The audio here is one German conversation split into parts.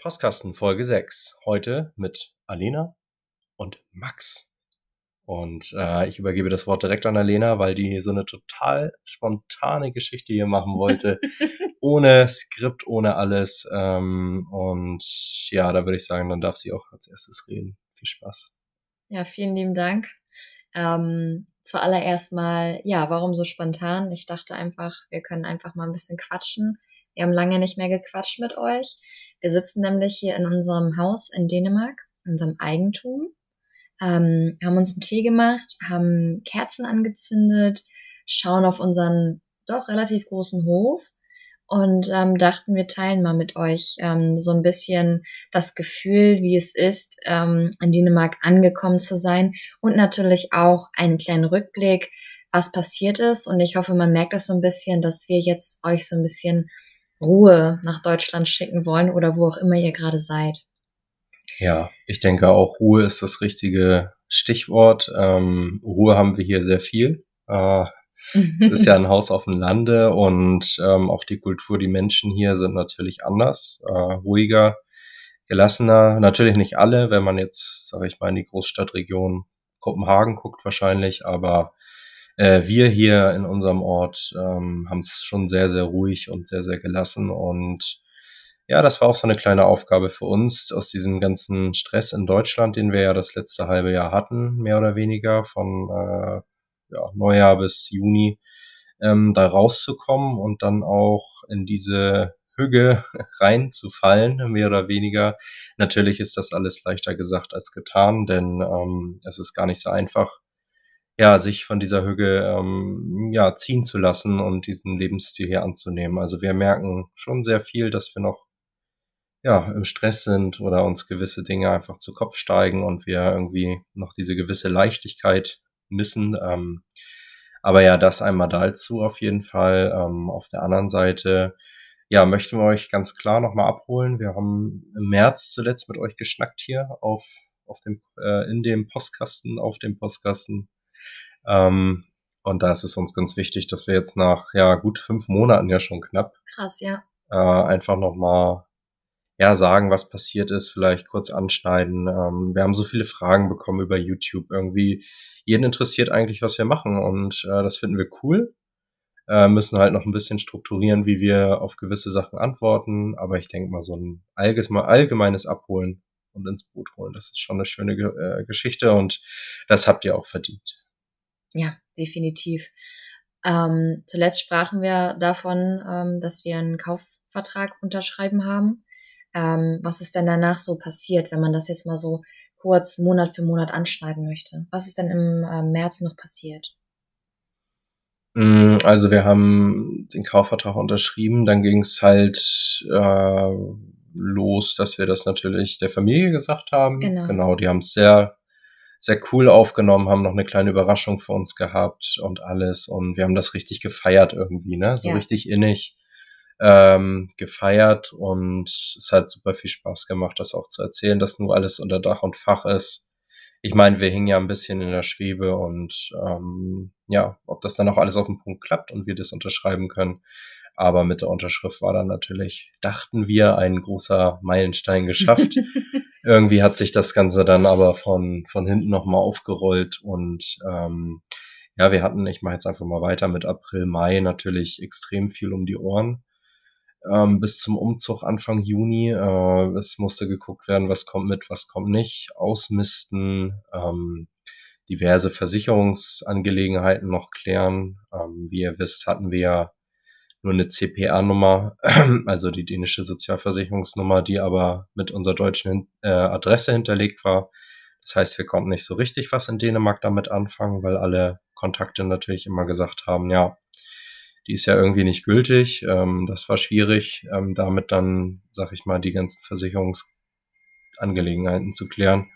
Postkasten Folge 6. Heute mit Alena und Max. Und äh, ich übergebe das Wort direkt an Alena, weil die so eine total spontane Geschichte hier machen wollte. ohne Skript, ohne alles. Ähm, und ja, da würde ich sagen, dann darf sie auch als erstes reden. Viel Spaß. Ja, vielen lieben Dank. Ähm, zuallererst mal, ja, warum so spontan? Ich dachte einfach, wir können einfach mal ein bisschen quatschen. Wir haben lange nicht mehr gequatscht mit euch. Wir sitzen nämlich hier in unserem Haus in Dänemark, in unserem Eigentum, ähm, haben uns einen Tee gemacht, haben Kerzen angezündet, schauen auf unseren doch relativ großen Hof und ähm, dachten, wir teilen mal mit euch ähm, so ein bisschen das Gefühl, wie es ist, ähm, in Dänemark angekommen zu sein und natürlich auch einen kleinen Rückblick, was passiert ist. Und ich hoffe, man merkt das so ein bisschen, dass wir jetzt euch so ein bisschen Ruhe nach Deutschland schicken wollen oder wo auch immer ihr gerade seid. Ja, ich denke auch Ruhe ist das richtige Stichwort. Ähm, Ruhe haben wir hier sehr viel. Äh, es ist ja ein Haus auf dem Lande und ähm, auch die Kultur, die Menschen hier sind natürlich anders, äh, ruhiger, gelassener. Natürlich nicht alle, wenn man jetzt, sage ich mal, in die Großstadtregion Kopenhagen guckt wahrscheinlich, aber äh, wir hier in unserem Ort ähm, haben es schon sehr, sehr ruhig und sehr, sehr gelassen und ja, das war auch so eine kleine Aufgabe für uns aus diesem ganzen Stress in Deutschland, den wir ja das letzte halbe Jahr hatten, mehr oder weniger von äh, ja, Neujahr bis Juni, ähm, da rauszukommen und dann auch in diese Hüge reinzufallen, mehr oder weniger. Natürlich ist das alles leichter gesagt als getan, denn ähm, es ist gar nicht so einfach, ja, sich von dieser Hüge ähm, ja, ziehen zu lassen und diesen Lebensstil hier anzunehmen. Also wir merken schon sehr viel, dass wir noch ja, im Stress sind oder uns gewisse Dinge einfach zu Kopf steigen und wir irgendwie noch diese gewisse Leichtigkeit missen. Ähm, aber ja, das einmal dazu auf jeden Fall. Ähm, auf der anderen Seite, ja, möchten wir euch ganz klar nochmal abholen. Wir haben im März zuletzt mit euch geschnackt hier auf, auf dem, äh, in dem Postkasten, auf dem Postkasten. Ähm, und da ist es uns ganz wichtig, dass wir jetzt nach ja gut fünf Monaten ja schon knapp Krass, ja. äh, einfach nochmal ja, sagen, was passiert ist, vielleicht kurz anschneiden. Ähm, wir haben so viele Fragen bekommen über YouTube. Irgendwie jeden interessiert eigentlich, was wir machen und äh, das finden wir cool. Äh, müssen halt noch ein bisschen strukturieren, wie wir auf gewisse Sachen antworten. Aber ich denke mal, so ein allgemeines Abholen und ins Boot holen, das ist schon eine schöne äh, Geschichte und das habt ihr auch verdient. Ja, definitiv. Ähm, zuletzt sprachen wir davon, ähm, dass wir einen Kaufvertrag unterschreiben haben ähm, was ist denn danach so passiert, wenn man das jetzt mal so kurz Monat für Monat anschneiden möchte? Was ist denn im äh, März noch passiert? Mm, also wir haben den Kaufvertrag unterschrieben, dann ging es halt äh, los, dass wir das natürlich der Familie gesagt haben. Genau, genau die haben es sehr, sehr cool aufgenommen, haben noch eine kleine Überraschung für uns gehabt und alles. Und wir haben das richtig gefeiert irgendwie, ne? So ja. richtig innig ähm, gefeiert und es hat super viel Spaß gemacht, das auch zu erzählen, dass nur alles unter Dach und Fach ist. Ich meine, wir hingen ja ein bisschen in der Schwebe und ähm, ja, ob das dann auch alles auf den Punkt klappt und wir das unterschreiben können. Aber mit der Unterschrift war dann natürlich, dachten wir, ein großer Meilenstein geschafft. Irgendwie hat sich das Ganze dann aber von, von hinten nochmal aufgerollt und ähm, ja, wir hatten, ich mache jetzt einfach mal weiter mit April, Mai natürlich extrem viel um die Ohren ähm, bis zum Umzug Anfang Juni. Äh, es musste geguckt werden, was kommt mit, was kommt nicht, ausmisten, ähm, diverse Versicherungsangelegenheiten noch klären. Ähm, wie ihr wisst, hatten wir ja nur eine CPR-Nummer, also die dänische Sozialversicherungsnummer, die aber mit unserer deutschen äh, Adresse hinterlegt war. Das heißt, wir konnten nicht so richtig was in Dänemark damit anfangen, weil alle Kontakte natürlich immer gesagt haben, ja, die ist ja irgendwie nicht gültig. Ähm, das war schwierig, ähm, damit dann, sag ich mal, die ganzen Versicherungsangelegenheiten zu klären.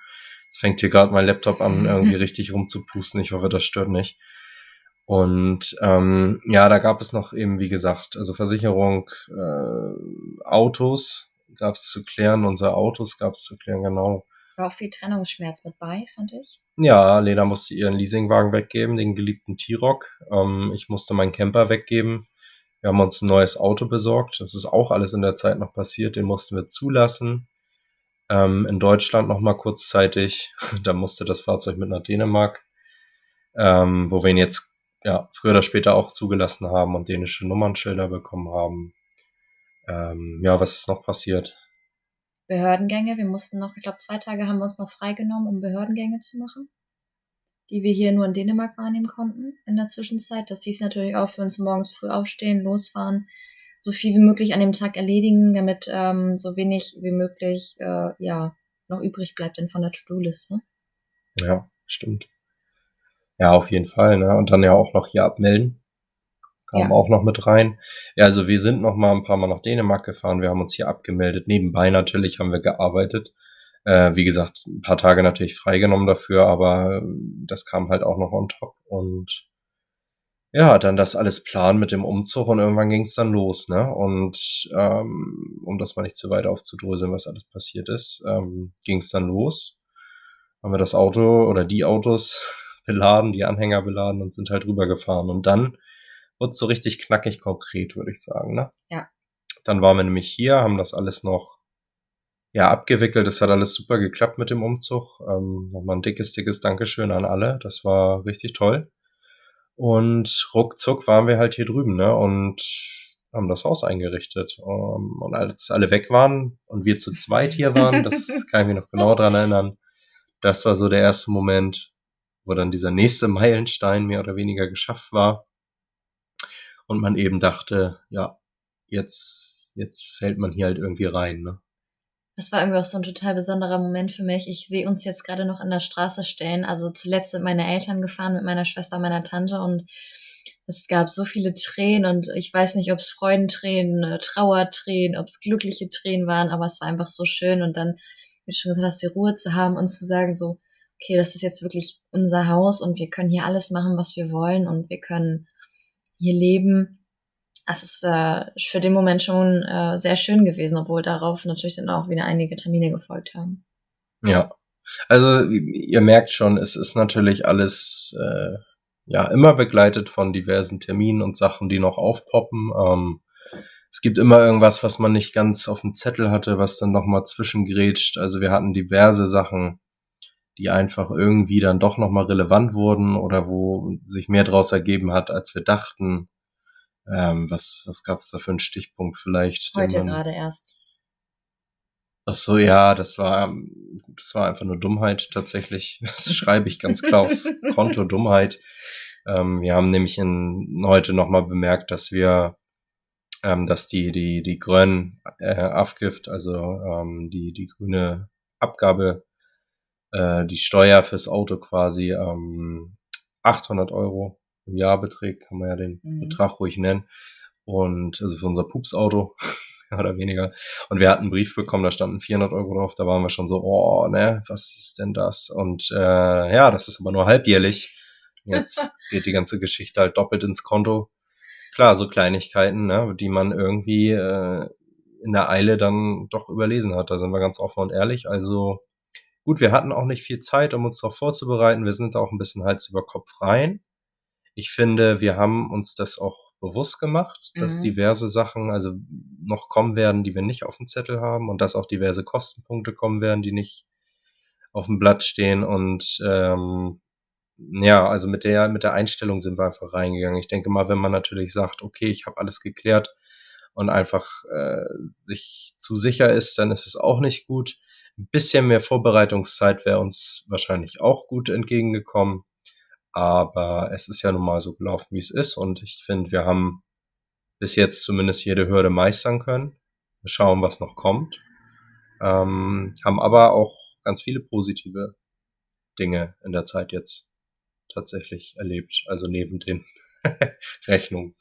Jetzt fängt hier gerade mein Laptop an, irgendwie richtig rumzupusten. Ich hoffe, das stört nicht. Und ähm, ja, da gab es noch eben, wie gesagt, also Versicherung, äh, Autos gab es zu klären, unsere Autos gab es zu klären, genau. War auch viel Trennungsschmerz mit bei, fand ich. Ja, Lena musste ihren Leasingwagen weggeben, den geliebten T-Rock. Ähm, ich musste meinen Camper weggeben. Wir haben uns ein neues Auto besorgt. Das ist auch alles in der Zeit noch passiert. Den mussten wir zulassen. Ähm, in Deutschland nochmal kurzzeitig, da musste das Fahrzeug mit nach Dänemark, ähm, wo wir ihn jetzt ja, früher oder später auch zugelassen haben und dänische Nummernschilder bekommen haben. Ähm, ja, was ist noch passiert? Behördengänge. Wir mussten noch, ich glaube, zwei Tage haben wir uns noch freigenommen, um Behördengänge zu machen, die wir hier nur in Dänemark wahrnehmen konnten in der Zwischenzeit. Das hieß natürlich auch für uns morgens früh aufstehen, losfahren, so viel wie möglich an dem Tag erledigen, damit ähm, so wenig wie möglich äh, ja noch übrig bleibt denn von der To-Do-Liste. Ja, stimmt. Ja, auf jeden Fall, ne? Und dann ja auch noch hier abmelden. Kam ja. auch noch mit rein. Ja, also wir sind noch mal ein paar Mal nach Dänemark gefahren. Wir haben uns hier abgemeldet. Nebenbei natürlich haben wir gearbeitet. Äh, wie gesagt, ein paar Tage natürlich freigenommen dafür, aber das kam halt auch noch on top. Und ja, dann das alles planen mit dem Umzug und irgendwann ging es dann los, ne? Und ähm, um das mal nicht zu weit aufzudröseln, was alles passiert ist, ähm, ging es dann los. Haben wir das Auto oder die Autos beladen, die Anhänger beladen und sind halt rübergefahren. Und dann wurde so richtig knackig konkret, würde ich sagen, ne? Ja. Dann waren wir nämlich hier, haben das alles noch ja, abgewickelt. Es hat alles super geklappt mit dem Umzug. Ähm, nochmal ein dickes, dickes Dankeschön an alle. Das war richtig toll. Und ruckzuck waren wir halt hier drüben, ne? Und haben das Haus eingerichtet. Um, ähm, und als alle weg waren und wir zu zweit hier waren, das kann ich mich noch genau dran erinnern, das war so der erste Moment, wo dann dieser nächste Meilenstein mehr oder weniger geschafft war. Und man eben dachte, ja, jetzt, jetzt fällt man hier halt irgendwie rein, ne? Das war irgendwie auch so ein total besonderer Moment für mich. Ich sehe uns jetzt gerade noch an der Straße stehen. Also zuletzt sind meine Eltern gefahren mit meiner Schwester und meiner Tante und es gab so viele Tränen und ich weiß nicht, ob es Freudentränen, äh, Trauertränen, ob es glückliche Tränen waren, aber es war einfach so schön und dann, wie schon gesagt hast, die Ruhe zu haben und zu sagen so, okay, das ist jetzt wirklich unser Haus und wir können hier alles machen, was wir wollen und wir können hier leben es ist äh, für den Moment schon äh, sehr schön gewesen, obwohl darauf natürlich dann auch wieder einige Termine gefolgt haben. Ja, also ihr merkt schon, es ist natürlich alles äh, ja immer begleitet von diversen Terminen und Sachen, die noch aufpoppen. Ähm, es gibt immer irgendwas, was man nicht ganz auf dem Zettel hatte, was dann nochmal zwischengrätscht. Also wir hatten diverse Sachen, die einfach irgendwie dann doch nochmal relevant wurden oder wo sich mehr draus ergeben hat, als wir dachten. Ähm, was was gab es da für einen Stichpunkt vielleicht? Heute man, gerade erst. Ach so, ja, das war, das war einfach nur Dummheit tatsächlich. Das schreibe ich ganz klar aufs Konto Dummheit. Ähm, wir haben nämlich in, heute nochmal bemerkt, dass wir, ähm, dass die, die, die grünen äh, Abgift, also ähm, die, die grüne Abgabe, äh, die Steuer fürs Auto quasi ähm, 800 Euro im Jahr beträgt, kann man ja den mhm. Betrag ruhig nennen. Und also für unser Pupsauto, mehr oder weniger. Und wir hatten einen Brief bekommen, da standen 400 Euro drauf. Da waren wir schon so, oh, ne, was ist denn das? Und äh, ja, das ist aber nur halbjährlich. Jetzt geht die ganze Geschichte halt doppelt ins Konto. Klar, so Kleinigkeiten, ne, die man irgendwie äh, in der Eile dann doch überlesen hat. Da sind wir ganz offen und ehrlich. Also gut, wir hatten auch nicht viel Zeit, um uns darauf vorzubereiten. Wir sind da auch ein bisschen Hals über Kopf rein. Ich finde, wir haben uns das auch bewusst gemacht, dass mhm. diverse Sachen also noch kommen werden, die wir nicht auf dem Zettel haben und dass auch diverse Kostenpunkte kommen werden, die nicht auf dem Blatt stehen und ähm, ja, also mit der mit der Einstellung sind wir einfach reingegangen. Ich denke mal, wenn man natürlich sagt, okay, ich habe alles geklärt und einfach äh, sich zu sicher ist, dann ist es auch nicht gut. Ein bisschen mehr Vorbereitungszeit wäre uns wahrscheinlich auch gut entgegengekommen. Aber es ist ja nun mal so gelaufen, wie es ist. Und ich finde, wir haben bis jetzt zumindest jede Hürde meistern können. Wir schauen, was noch kommt. Ähm, haben aber auch ganz viele positive Dinge in der Zeit jetzt tatsächlich erlebt. Also neben den Rechnungen.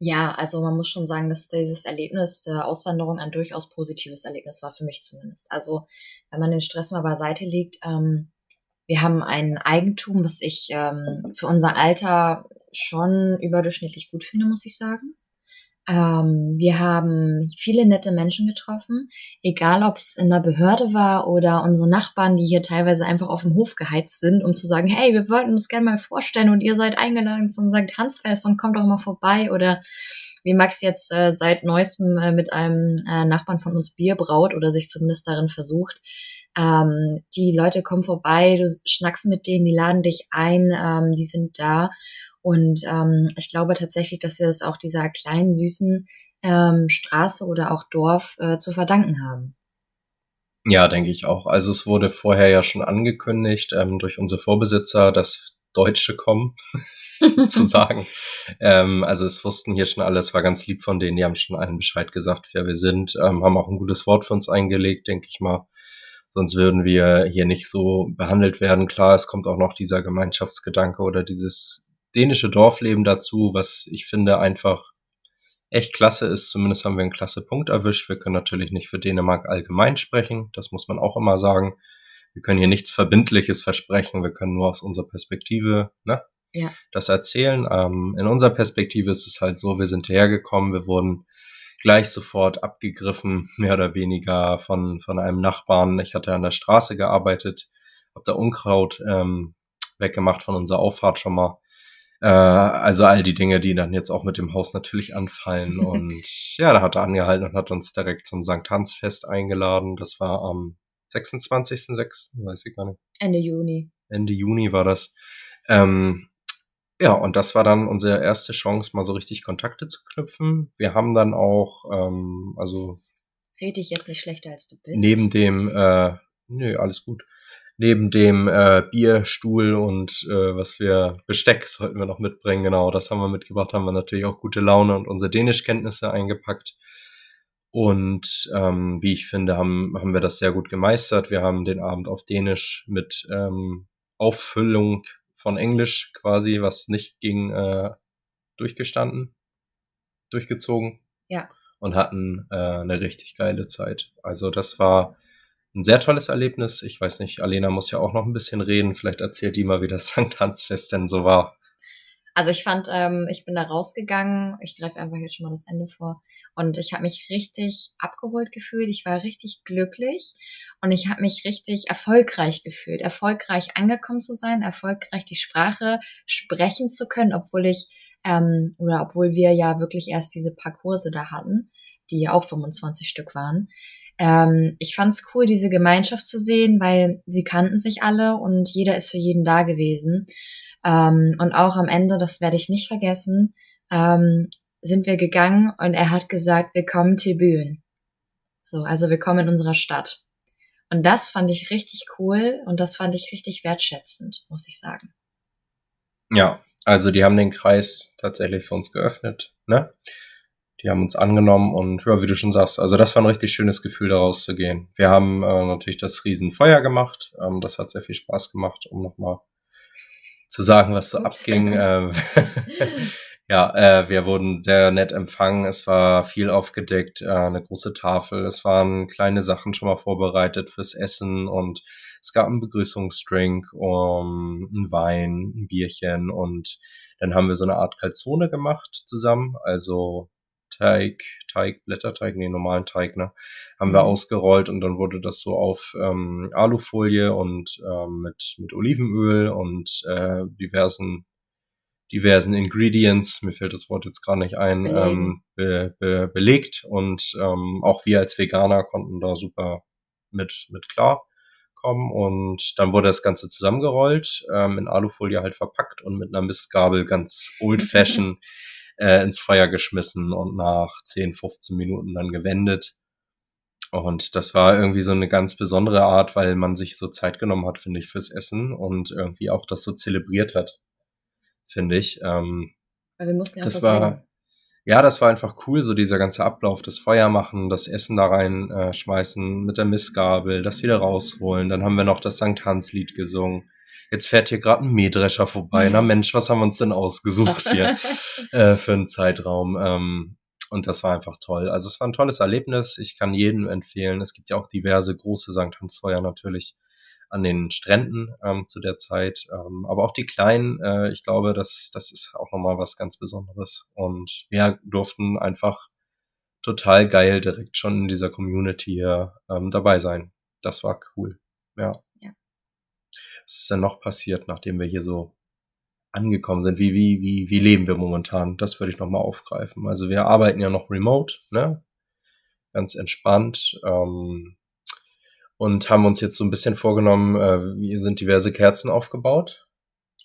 Ja, also man muss schon sagen, dass dieses Erlebnis der Auswanderung ein durchaus positives Erlebnis war, für mich zumindest. Also wenn man den Stress mal beiseite legt, ähm, wir haben ein Eigentum, was ich ähm, für unser Alter schon überdurchschnittlich gut finde, muss ich sagen. Ähm, wir haben viele nette Menschen getroffen, egal ob es in der Behörde war oder unsere Nachbarn, die hier teilweise einfach auf dem Hof geheizt sind, um zu sagen, hey, wir wollten uns gerne mal vorstellen und ihr seid eingeladen zum St. Hansfest und kommt doch mal vorbei oder wie Max jetzt äh, seit neuestem äh, mit einem äh, Nachbarn von uns Bier braut oder sich zumindest darin versucht. Ähm, die Leute kommen vorbei, du schnackst mit denen, die laden dich ein, ähm, die sind da. Und ähm, ich glaube tatsächlich, dass wir das auch dieser kleinen, süßen ähm, Straße oder auch Dorf äh, zu verdanken haben. Ja, denke ich auch. Also es wurde vorher ja schon angekündigt ähm, durch unsere Vorbesitzer, dass Deutsche kommen, sozusagen. ähm, also es wussten hier schon alles, war ganz lieb von denen, die haben schon allen Bescheid gesagt, wer wir sind, ähm, haben auch ein gutes Wort für uns eingelegt, denke ich mal. Sonst würden wir hier nicht so behandelt werden. Klar, es kommt auch noch dieser Gemeinschaftsgedanke oder dieses dänische Dorfleben dazu, was ich finde einfach echt klasse ist. Zumindest haben wir einen klasse Punkt erwischt. Wir können natürlich nicht für Dänemark allgemein sprechen. Das muss man auch immer sagen. Wir können hier nichts Verbindliches versprechen. Wir können nur aus unserer Perspektive ne, ja. das erzählen. Ähm, in unserer Perspektive ist es halt so, wir sind hergekommen, wir wurden gleich sofort abgegriffen, mehr oder weniger von, von einem Nachbarn. Ich hatte an der Straße gearbeitet, habe da Unkraut ähm, weggemacht von unserer Auffahrt schon mal. Äh, also all die Dinge, die dann jetzt auch mit dem Haus natürlich anfallen. Und ja, da hat er angehalten und hat uns direkt zum St. Hans-Fest eingeladen. Das war am 26.06., weiß ich gar nicht. Ende Juni. Ende Juni war das. Ähm, ja, und das war dann unsere erste Chance, mal so richtig Kontakte zu knüpfen. Wir haben dann auch, ähm, also. Rede ich jetzt nicht schlechter, als du bist. Neben dem, äh, nö, alles gut neben dem äh, Bierstuhl und äh, was wir Besteck sollten wir noch mitbringen. Genau, das haben wir mitgebracht. Haben wir natürlich auch gute Laune und unsere Dänischkenntnisse eingepackt. Und ähm, wie ich finde, haben, haben wir das sehr gut gemeistert. Wir haben den Abend auf Dänisch mit ähm, Auffüllung von Englisch quasi, was nicht ging, äh, durchgestanden, durchgezogen. Ja. Und hatten äh, eine richtig geile Zeit. Also das war ein sehr tolles Erlebnis. Ich weiß nicht, Alena muss ja auch noch ein bisschen reden. Vielleicht erzählt die mal, wie das St. Hans-Fest denn so war. Also ich fand, ähm, ich bin da rausgegangen, ich greife einfach jetzt schon mal das Ende vor und ich habe mich richtig abgeholt gefühlt, ich war richtig glücklich und ich habe mich richtig erfolgreich gefühlt, erfolgreich angekommen zu sein, erfolgreich die Sprache sprechen zu können, obwohl ich ähm, oder obwohl wir ja wirklich erst diese paar Kurse da hatten, die ja auch 25 Stück waren. Ähm, ich fand es cool, diese Gemeinschaft zu sehen, weil sie kannten sich alle und jeder ist für jeden da gewesen. Ähm, und auch am Ende, das werde ich nicht vergessen, ähm, sind wir gegangen und er hat gesagt, willkommen Tebüen. So, also willkommen in unserer Stadt. Und das fand ich richtig cool und das fand ich richtig wertschätzend, muss ich sagen. Ja, also die haben den Kreis tatsächlich für uns geöffnet, ne? Die haben uns angenommen und ja, wie du schon sagst, also das war ein richtig schönes Gefühl, da rauszugehen. Wir haben äh, natürlich das Riesenfeuer gemacht. Ähm, das hat sehr viel Spaß gemacht, um nochmal zu sagen, was so Ups. abging. Ähm, ja, äh, wir wurden sehr nett empfangen. Es war viel aufgedeckt, äh, eine große Tafel. Es waren kleine Sachen schon mal vorbereitet fürs Essen und es gab einen Begrüßungsdrink, um, einen Wein, ein Bierchen und dann haben wir so eine Art Kalzone gemacht zusammen. Also Teig, Teig, Blätterteig, nee, normalen Teig, ne, haben mhm. wir ausgerollt und dann wurde das so auf ähm, Alufolie und ähm, mit, mit Olivenöl und äh, diversen diversen Ingredients, mir fällt das Wort jetzt gar nicht ein, ähm, be, be, belegt und ähm, auch wir als Veganer konnten da super mit, mit klar kommen und dann wurde das Ganze zusammengerollt, ähm, in Alufolie halt verpackt und mit einer Mistgabel ganz old fashioned äh, ins Feuer geschmissen und nach 10, 15 Minuten dann gewendet. Und das war irgendwie so eine ganz besondere Art, weil man sich so Zeit genommen hat, finde ich, fürs Essen und irgendwie auch das so zelebriert hat, finde ich. Ähm, weil wir mussten ja das war, ja, das war einfach cool, so dieser ganze Ablauf, das Feuer machen, das Essen da rein äh, schmeißen mit der Missgabel, das wieder rausholen. Dann haben wir noch das Sankt Hans Lied gesungen jetzt fährt hier gerade ein Mähdrescher vorbei. Na Mensch, was haben wir uns denn ausgesucht hier äh, für einen Zeitraum? Ähm, und das war einfach toll. Also es war ein tolles Erlebnis. Ich kann jedem empfehlen. Es gibt ja auch diverse große St. Hansfeuer natürlich an den Stränden ähm, zu der Zeit. Ähm, aber auch die kleinen, äh, ich glaube, das, das ist auch nochmal was ganz Besonderes. Und wir durften einfach total geil direkt schon in dieser Community hier ähm, dabei sein. Das war cool. Ja. Was ist denn noch passiert, nachdem wir hier so angekommen sind. Wie, wie, wie, wie leben wir momentan? Das würde ich nochmal aufgreifen. Also wir arbeiten ja noch remote, ne? Ganz entspannt. Ähm, und haben uns jetzt so ein bisschen vorgenommen, äh, wie sind diverse Kerzen aufgebaut.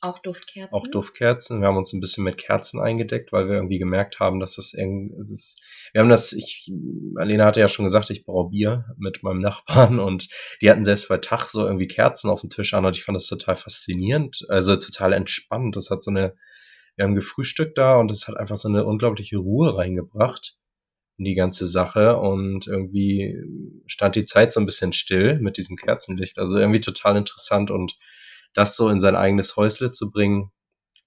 Auch Duftkerzen. Auch Duftkerzen. Wir haben uns ein bisschen mit Kerzen eingedeckt, weil wir irgendwie gemerkt haben, dass das irgendwie, es ist, wir haben das, ich, Alena hatte ja schon gesagt, ich brauche Bier mit meinem Nachbarn und die hatten selbst bei Tag so irgendwie Kerzen auf dem Tisch an und ich fand das total faszinierend, also total entspannt. Das hat so eine, wir haben gefrühstückt da und es hat einfach so eine unglaubliche Ruhe reingebracht in die ganze Sache und irgendwie stand die Zeit so ein bisschen still mit diesem Kerzenlicht. Also irgendwie total interessant und das so in sein eigenes Häusle zu bringen,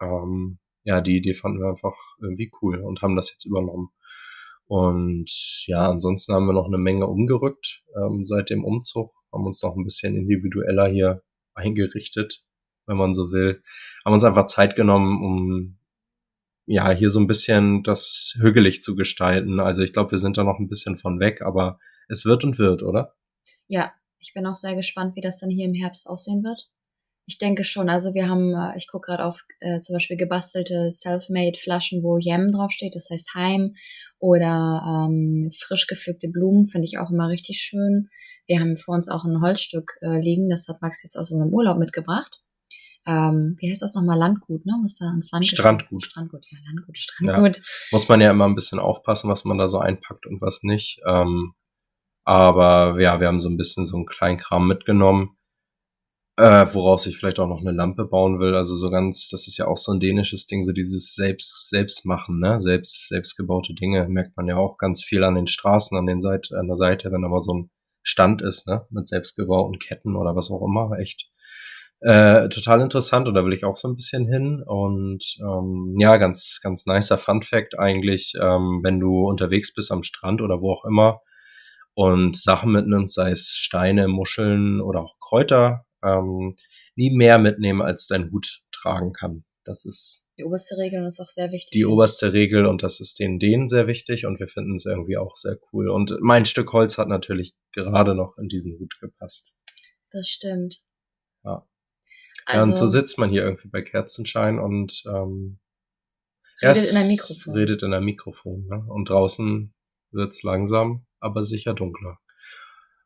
ähm, ja, die Idee fanden wir einfach irgendwie cool und haben das jetzt übernommen. Und ja, ansonsten haben wir noch eine Menge umgerückt ähm, seit dem Umzug, haben uns noch ein bisschen individueller hier eingerichtet, wenn man so will. Haben uns einfach Zeit genommen, um ja hier so ein bisschen das hügelig zu gestalten. Also ich glaube, wir sind da noch ein bisschen von weg, aber es wird und wird, oder? Ja, ich bin auch sehr gespannt, wie das dann hier im Herbst aussehen wird. Ich denke schon. Also wir haben, äh, ich gucke gerade auf äh, zum Beispiel gebastelte Self-Made Flaschen, wo Yem draufsteht, das heißt Heim. Oder ähm, frisch gepflückte Blumen, finde ich auch immer richtig schön. Wir haben vor uns auch ein Holzstück äh, liegen, das hat Max jetzt aus unserem Urlaub mitgebracht. Ähm, wie heißt das nochmal? Landgut, ne? Was da ans Land Strandgut. Strandgut, ja, Landgut, Strandgut. Ja. Muss man ja immer ein bisschen aufpassen, was man da so einpackt und was nicht. Ähm, aber ja, wir haben so ein bisschen so einen kleinen Kram mitgenommen äh, woraus ich vielleicht auch noch eine Lampe bauen will. Also so ganz, das ist ja auch so ein dänisches Ding, so dieses Selbst, Selbstmachen, ne? Selbst, selbstgebaute Dinge merkt man ja auch ganz viel an den Straßen, an den Seite, an der Seite, wenn aber so ein Stand ist, ne? Mit selbstgebauten Ketten oder was auch immer, echt. Äh, total interessant und da will ich auch so ein bisschen hin und ähm, ja, ganz, ganz nicer Fun Fact eigentlich, ähm, wenn du unterwegs bist am Strand oder wo auch immer und Sachen mitnimmst, sei es Steine, Muscheln oder auch Kräuter, ähm, nie mehr mitnehmen, als dein Hut tragen kann. Das ist die oberste Regel und ist auch sehr wichtig. Die oberste Regel und das ist den denen sehr wichtig und wir finden es irgendwie auch sehr cool. Und mein Stück Holz hat natürlich gerade noch in diesen Hut gepasst. Das stimmt. Ja. Also, ja, und so also sitzt man hier irgendwie bei Kerzenschein und ähm, redet in ein Mikrofon. Redet in ein Mikrofon. Ne? Und draußen wird's langsam, aber sicher dunkler.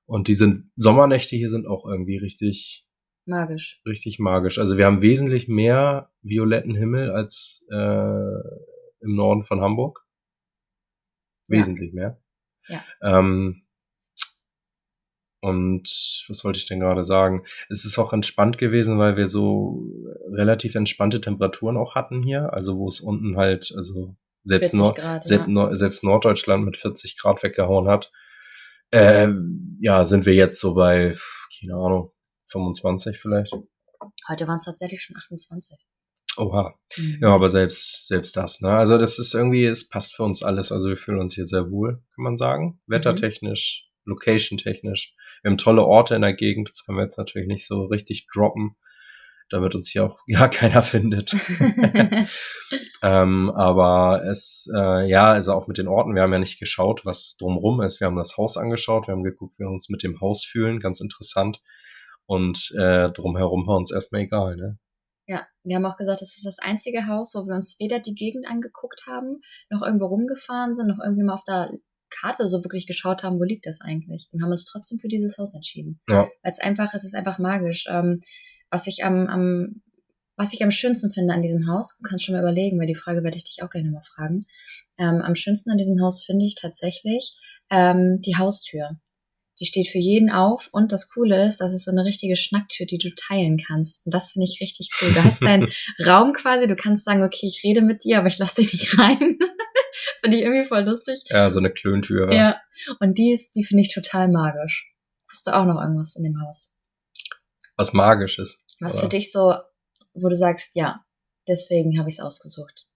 Und diese Sommernächte hier sind auch irgendwie richtig magisch. Richtig magisch. Also wir haben wesentlich mehr violetten Himmel als äh, im Norden von Hamburg. Wesentlich ja. mehr. Ja. Ähm, und was wollte ich denn gerade sagen? Es ist auch entspannt gewesen, weil wir so relativ entspannte Temperaturen auch hatten hier. Also wo es unten halt, also selbst, Nord Grad, selbst, ja. Nord selbst Norddeutschland mit 40 Grad weggehauen hat. Ähm, ja, sind wir jetzt so bei, keine Ahnung, 25 vielleicht. Heute waren es tatsächlich schon 28. Oha. Mhm. Ja, aber selbst, selbst das, ne? Also das ist irgendwie, es passt für uns alles. Also wir fühlen uns hier sehr wohl, kann man sagen. Mhm. Wettertechnisch, mhm. location-technisch. Wir haben tolle Orte in der Gegend. Das können wir jetzt natürlich nicht so richtig droppen damit uns hier auch ja keiner findet. ähm, aber es, äh, ja, also auch mit den Orten, wir haben ja nicht geschaut, was drumrum ist. Wir haben das Haus angeschaut, wir haben geguckt, wie wir uns mit dem Haus fühlen, ganz interessant. Und äh, drumherum war uns erstmal egal, ne? Ja, wir haben auch gesagt, das ist das einzige Haus, wo wir uns weder die Gegend angeguckt haben, noch irgendwo rumgefahren sind, noch irgendwie mal auf der Karte so wirklich geschaut haben, wo liegt das eigentlich. Und haben uns trotzdem für dieses Haus entschieden. Ja. Weil es einfach, es ist einfach magisch. Ähm, was ich am, am, was ich am schönsten finde an diesem Haus, du kannst schon mal überlegen, weil die Frage werde ich dich auch gleich nochmal fragen. Ähm, am schönsten an diesem Haus finde ich tatsächlich ähm, die Haustür. Die steht für jeden auf und das Coole ist, dass es so eine richtige Schnacktür, die du teilen kannst. Und das finde ich richtig cool. Du hast deinen Raum quasi, du kannst sagen, okay, ich rede mit dir, aber ich lasse dich nicht rein. finde ich irgendwie voll lustig. Ja, so eine Klöntür. Ja, und die ist, die finde ich total magisch. Hast du auch noch irgendwas in dem Haus? was Magisches. Was oder? für dich so, wo du sagst, ja, deswegen habe ich es ausgesucht.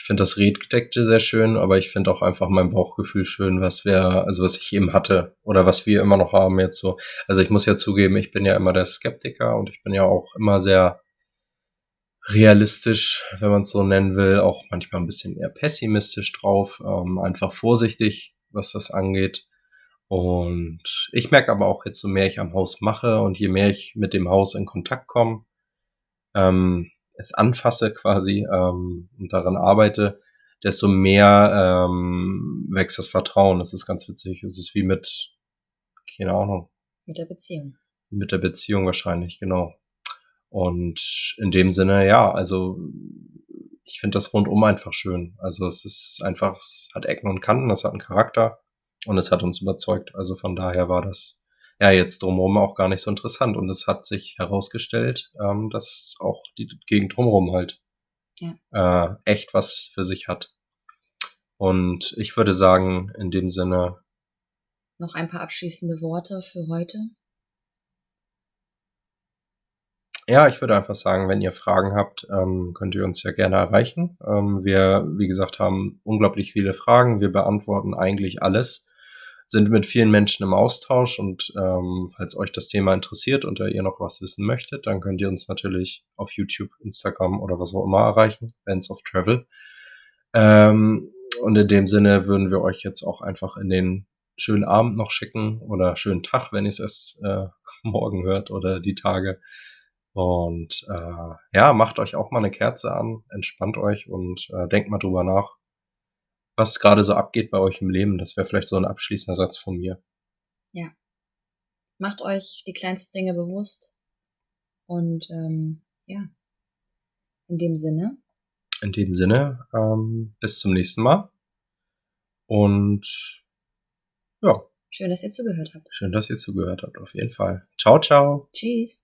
Ich finde das Redgedeckte sehr schön, aber ich finde auch einfach mein Bauchgefühl schön, was wir, also was ich eben hatte oder was wir immer noch haben jetzt so. Also ich muss ja zugeben, ich bin ja immer der Skeptiker und ich bin ja auch immer sehr realistisch, wenn man es so nennen will, auch manchmal ein bisschen eher pessimistisch drauf, ähm, einfach vorsichtig, was das angeht. Und ich merke aber auch jetzt, so mehr ich am Haus mache und je mehr ich mit dem Haus in Kontakt komme, ähm, es anfasse quasi ähm, und daran arbeite, desto mehr ähm, wächst das Vertrauen. Das ist ganz witzig. Es ist wie mit, keine Ahnung. Mit der Beziehung. Mit der Beziehung wahrscheinlich, genau. Und in dem Sinne, ja, also ich finde das rundum einfach schön. Also es ist einfach, es hat Ecken und Kanten, es hat einen Charakter und es hat uns überzeugt. Also von daher war das ja jetzt drumherum auch gar nicht so interessant. Und es hat sich herausgestellt, ähm, dass auch die Gegend drumherum halt ja. äh, echt was für sich hat. Und ich würde sagen, in dem Sinne. Noch ein paar abschließende Worte für heute. Ja, ich würde einfach sagen, wenn ihr Fragen habt, ähm, könnt ihr uns ja gerne erreichen. Ähm, wir, wie gesagt, haben unglaublich viele Fragen. Wir beantworten eigentlich alles sind mit vielen Menschen im Austausch und ähm, falls euch das Thema interessiert und ihr noch was wissen möchtet, dann könnt ihr uns natürlich auf YouTube, Instagram oder was auch immer erreichen, Bands of Travel. Ähm, und in dem Sinne würden wir euch jetzt auch einfach in den schönen Abend noch schicken oder schönen Tag, wenn ihr es erst äh, morgen hört oder die Tage. Und äh, ja, macht euch auch mal eine Kerze an, entspannt euch und äh, denkt mal drüber nach, was gerade so abgeht bei euch im Leben. Das wäre vielleicht so ein abschließender Satz von mir. Ja. Macht euch die kleinsten Dinge bewusst. Und ähm, ja, in dem Sinne. In dem Sinne, ähm, bis zum nächsten Mal. Und ja. Schön, dass ihr zugehört habt. Schön, dass ihr zugehört habt, auf jeden Fall. Ciao, ciao. Tschüss.